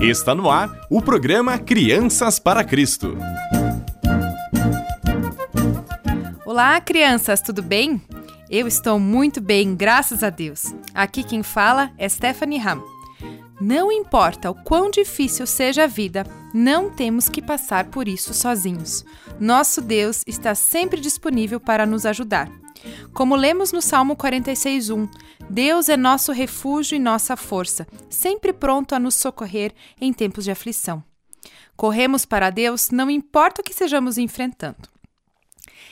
Está no ar o programa Crianças para Cristo. Olá, crianças, tudo bem? Eu estou muito bem, graças a Deus. Aqui quem fala é Stephanie Ham. Não importa o quão difícil seja a vida, não temos que passar por isso sozinhos. Nosso Deus está sempre disponível para nos ajudar. Como lemos no Salmo 46:1, Deus é nosso refúgio e nossa força, sempre pronto a nos socorrer em tempos de aflição. Corremos para Deus não importa o que sejamos enfrentando.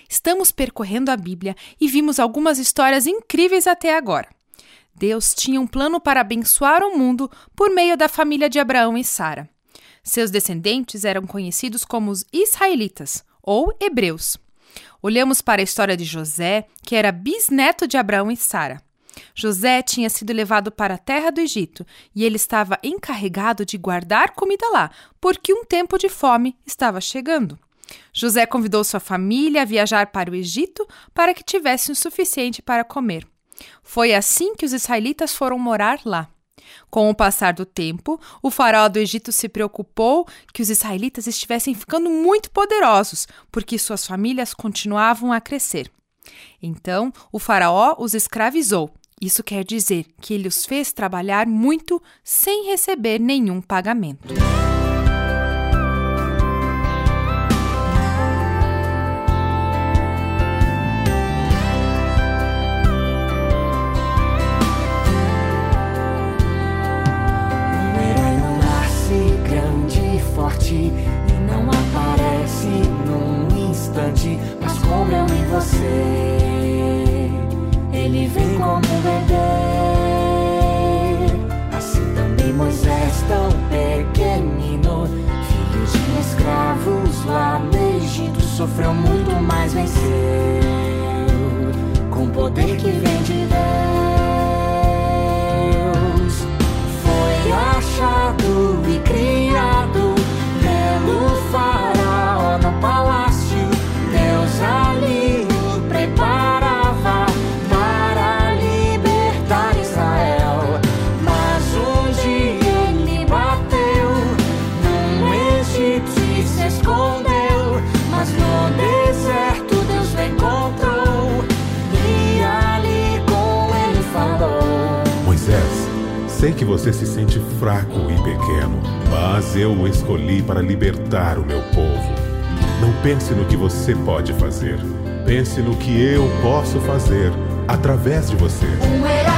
Estamos percorrendo a Bíblia e vimos algumas histórias incríveis até agora. Deus tinha um plano para abençoar o mundo por meio da família de Abraão e Sara. Seus descendentes eram conhecidos como os israelitas ou hebreus. Olhamos para a história de José, que era bisneto de Abraão e Sara. José tinha sido levado para a terra do Egito e ele estava encarregado de guardar comida lá, porque um tempo de fome estava chegando. José convidou sua família a viajar para o Egito para que tivessem o suficiente para comer. Foi assim que os israelitas foram morar lá. Com o passar do tempo, o faraó do Egito se preocupou que os israelitas estivessem ficando muito poderosos, porque suas famílias continuavam a crescer. Então, o faraó os escravizou. Isso quer dizer que ele os fez trabalhar muito sem receber nenhum pagamento. Sofreu muito, mas venceu. Com poder que vem de você se sente fraco e pequeno, mas eu o escolhi para libertar o meu povo. Não pense no que você pode fazer. Pense no que eu posso fazer através de você. Um herói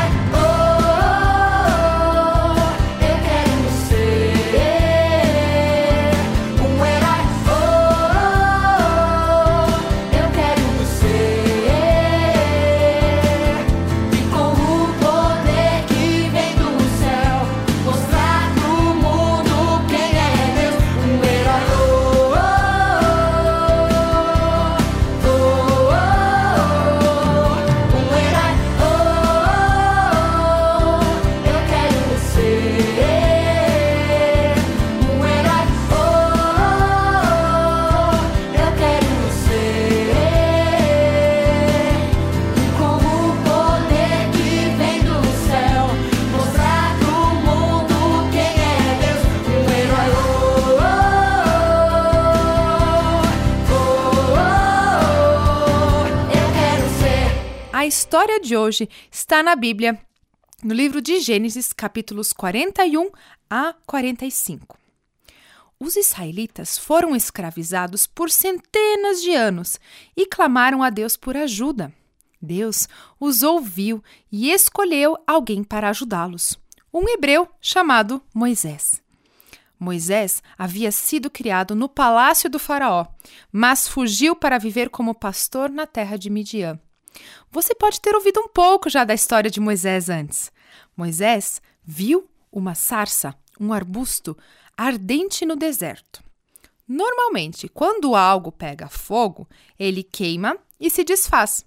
história de hoje está na Bíblia, no livro de Gênesis, capítulos 41 a 45. Os israelitas foram escravizados por centenas de anos e clamaram a Deus por ajuda. Deus os ouviu e escolheu alguém para ajudá-los, um hebreu chamado Moisés. Moisés havia sido criado no palácio do Faraó, mas fugiu para viver como pastor na terra de Midian. Você pode ter ouvido um pouco já da história de Moisés antes. Moisés viu uma sarça, um arbusto ardente no deserto. Normalmente, quando algo pega fogo, ele queima e se desfaz.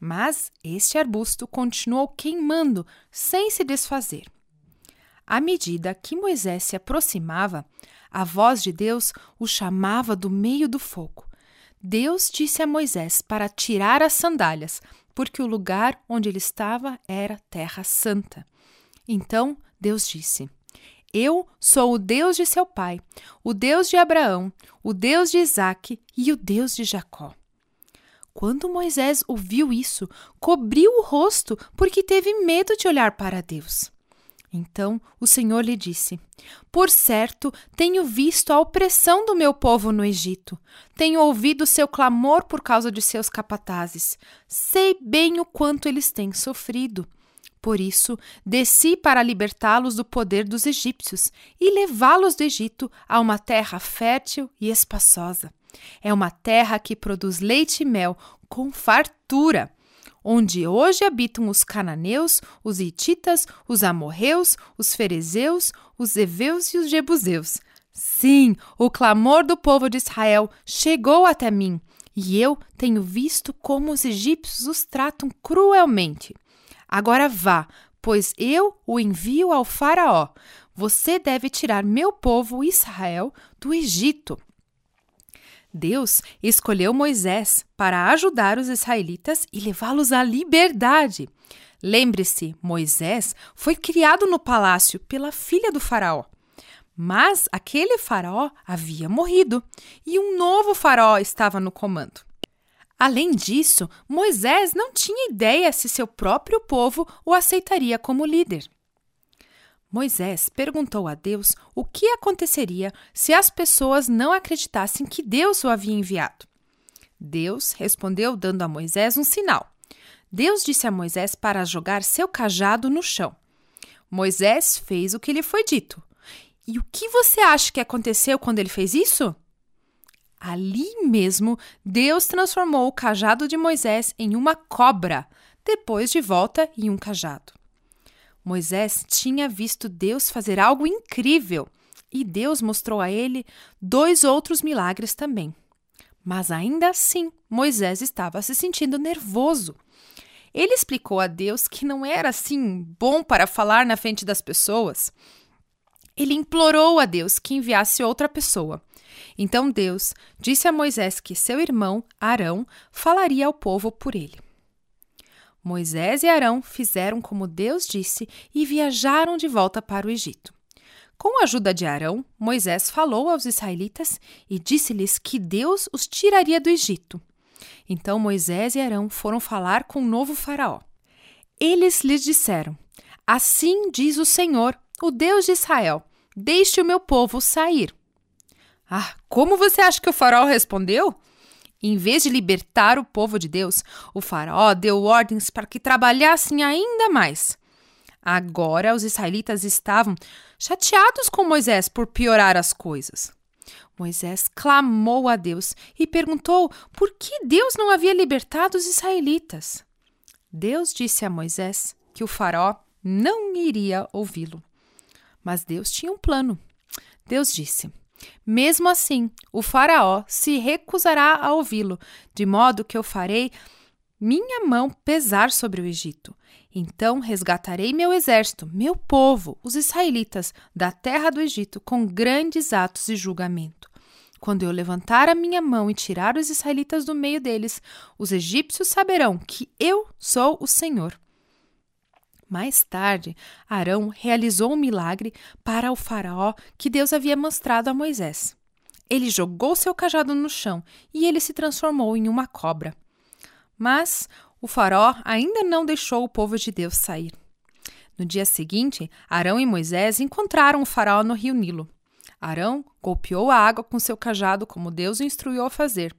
Mas este arbusto continuou queimando sem se desfazer. À medida que Moisés se aproximava, a voz de Deus o chamava do meio do fogo. Deus disse a Moisés para tirar as sandálias, porque o lugar onde ele estava era terra santa. Então Deus disse: Eu sou o Deus de seu pai, o Deus de Abraão, o Deus de Isaque e o Deus de Jacó. Quando Moisés ouviu isso, cobriu o rosto porque teve medo de olhar para Deus. Então o Senhor lhe disse: Por certo, tenho visto a opressão do meu povo no Egito. Tenho ouvido seu clamor por causa de seus capatazes. Sei bem o quanto eles têm sofrido. Por isso, desci para libertá-los do poder dos egípcios e levá-los do Egito a uma terra fértil e espaçosa. É uma terra que produz leite e mel com fartura onde hoje habitam os cananeus, os hititas, os amorreus, os ferezeus, os heveus e os jebuseus. Sim, o clamor do povo de Israel chegou até mim, e eu tenho visto como os egípcios os tratam cruelmente. Agora vá, pois eu o envio ao Faraó. Você deve tirar meu povo Israel do Egito. Deus escolheu Moisés para ajudar os israelitas e levá-los à liberdade. Lembre-se, Moisés foi criado no palácio pela filha do Faraó. Mas aquele Faraó havia morrido e um novo Faraó estava no comando. Além disso, Moisés não tinha ideia se seu próprio povo o aceitaria como líder. Moisés perguntou a Deus o que aconteceria se as pessoas não acreditassem que Deus o havia enviado. Deus respondeu dando a Moisés um sinal. Deus disse a Moisés para jogar seu cajado no chão. Moisés fez o que lhe foi dito. E o que você acha que aconteceu quando ele fez isso? Ali mesmo, Deus transformou o cajado de Moisés em uma cobra, depois de volta em um cajado. Moisés tinha visto Deus fazer algo incrível e Deus mostrou a ele dois outros milagres também. Mas ainda assim, Moisés estava se sentindo nervoso. Ele explicou a Deus que não era assim bom para falar na frente das pessoas. Ele implorou a Deus que enviasse outra pessoa. Então Deus disse a Moisés que seu irmão, Arão, falaria ao povo por ele. Moisés e Arão fizeram como Deus disse e viajaram de volta para o Egito. Com a ajuda de Arão, Moisés falou aos israelitas e disse-lhes que Deus os tiraria do Egito. Então Moisés e Arão foram falar com o novo Faraó. Eles lhes disseram: Assim diz o Senhor, o Deus de Israel: Deixe o meu povo sair. Ah, como você acha que o Faraó respondeu? Em vez de libertar o povo de Deus, o Faraó deu ordens para que trabalhassem ainda mais. Agora os israelitas estavam chateados com Moisés por piorar as coisas. Moisés clamou a Deus e perguntou por que Deus não havia libertado os israelitas. Deus disse a Moisés que o Faraó não iria ouvi-lo. Mas Deus tinha um plano. Deus disse: mesmo assim, o Faraó se recusará a ouvi-lo, de modo que eu farei minha mão pesar sobre o Egito. Então resgatarei meu exército, meu povo, os israelitas, da terra do Egito com grandes atos de julgamento. Quando eu levantar a minha mão e tirar os israelitas do meio deles, os egípcios saberão que eu sou o Senhor. Mais tarde, Arão realizou um milagre para o Faraó que Deus havia mostrado a Moisés. Ele jogou seu cajado no chão e ele se transformou em uma cobra. Mas o Faraó ainda não deixou o povo de Deus sair. No dia seguinte, Arão e Moisés encontraram o Faraó no rio Nilo. Arão golpeou a água com seu cajado, como Deus o instruiu a fazer.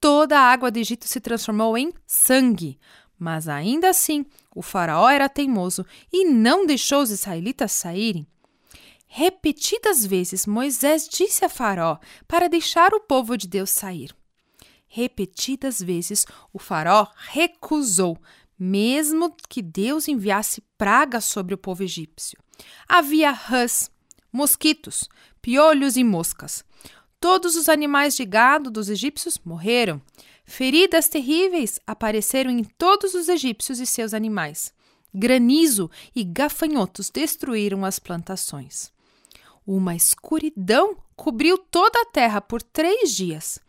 Toda a água do Egito se transformou em sangue. Mas ainda assim, o Faraó era teimoso e não deixou os israelitas saírem. Repetidas vezes Moisés disse a Faraó para deixar o povo de Deus sair. Repetidas vezes o Faraó recusou, mesmo que Deus enviasse pragas sobre o povo egípcio. Havia rãs, mosquitos, piolhos e moscas. Todos os animais de gado dos egípcios morreram. Feridas terríveis apareceram em todos os egípcios e seus animais. Granizo e gafanhotos destruíram as plantações. Uma escuridão cobriu toda a terra por três dias.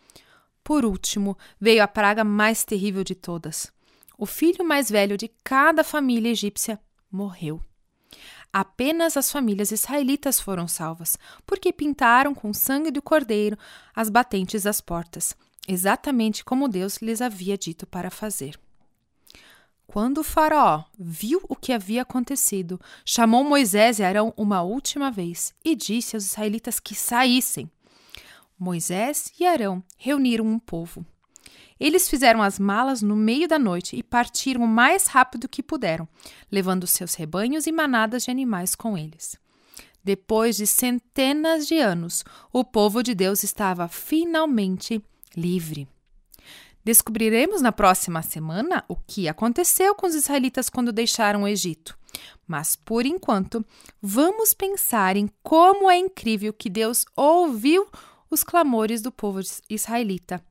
Por último, veio a praga mais terrível de todas. O filho mais velho de cada família egípcia morreu. Apenas as famílias israelitas foram salvas, porque pintaram com sangue do cordeiro as batentes das portas, exatamente como Deus lhes havia dito para fazer. Quando o Faraó viu o que havia acontecido, chamou Moisés e Arão uma última vez e disse aos israelitas que saíssem. Moisés e Arão reuniram um povo. Eles fizeram as malas no meio da noite e partiram o mais rápido que puderam, levando seus rebanhos e manadas de animais com eles. Depois de centenas de anos, o povo de Deus estava finalmente livre. Descobriremos na próxima semana o que aconteceu com os israelitas quando deixaram o Egito. Mas, por enquanto, vamos pensar em como é incrível que Deus ouviu os clamores do povo israelita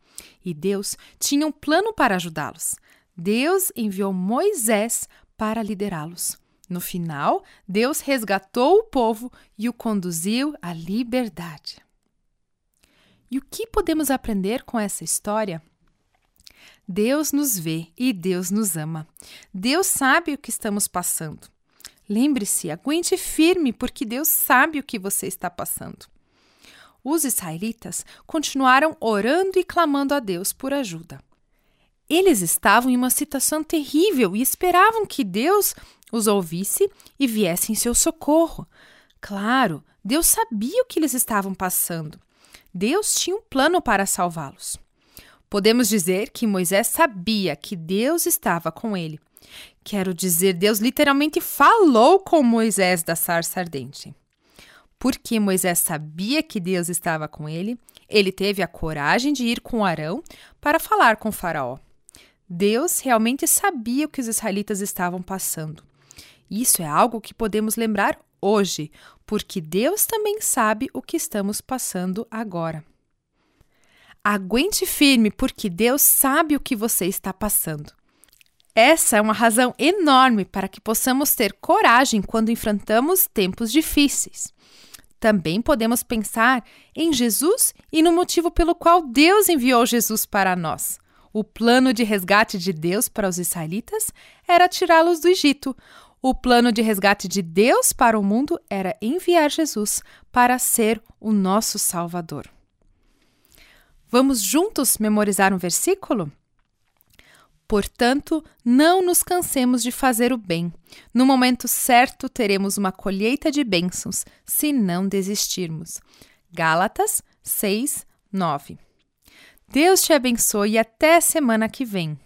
e Deus tinha um plano para ajudá-los. Deus enviou Moisés para liderá-los. No final, Deus resgatou o povo e o conduziu à liberdade. E o que podemos aprender com essa história? Deus nos vê e Deus nos ama. Deus sabe o que estamos passando. Lembre-se, aguente firme, porque Deus sabe o que você está passando os israelitas continuaram orando e clamando a Deus por ajuda. Eles estavam em uma situação terrível e esperavam que Deus os ouvisse e viesse em seu socorro. Claro, Deus sabia o que eles estavam passando. Deus tinha um plano para salvá-los. Podemos dizer que Moisés sabia que Deus estava com ele. Quero dizer, Deus literalmente falou com Moisés da sarça ardente. Porque Moisés sabia que Deus estava com ele, ele teve a coragem de ir com Arão para falar com Faraó. Deus realmente sabia o que os israelitas estavam passando. Isso é algo que podemos lembrar hoje, porque Deus também sabe o que estamos passando agora. Aguente firme, porque Deus sabe o que você está passando. Essa é uma razão enorme para que possamos ter coragem quando enfrentamos tempos difíceis. Também podemos pensar em Jesus e no motivo pelo qual Deus enviou Jesus para nós. O plano de resgate de Deus para os israelitas era tirá-los do Egito. O plano de resgate de Deus para o mundo era enviar Jesus para ser o nosso Salvador. Vamos juntos memorizar um versículo? Portanto, não nos cansemos de fazer o bem. No momento certo teremos uma colheita de bênçãos, se não desistirmos. Gálatas 6, 9. Deus te abençoe e até semana que vem.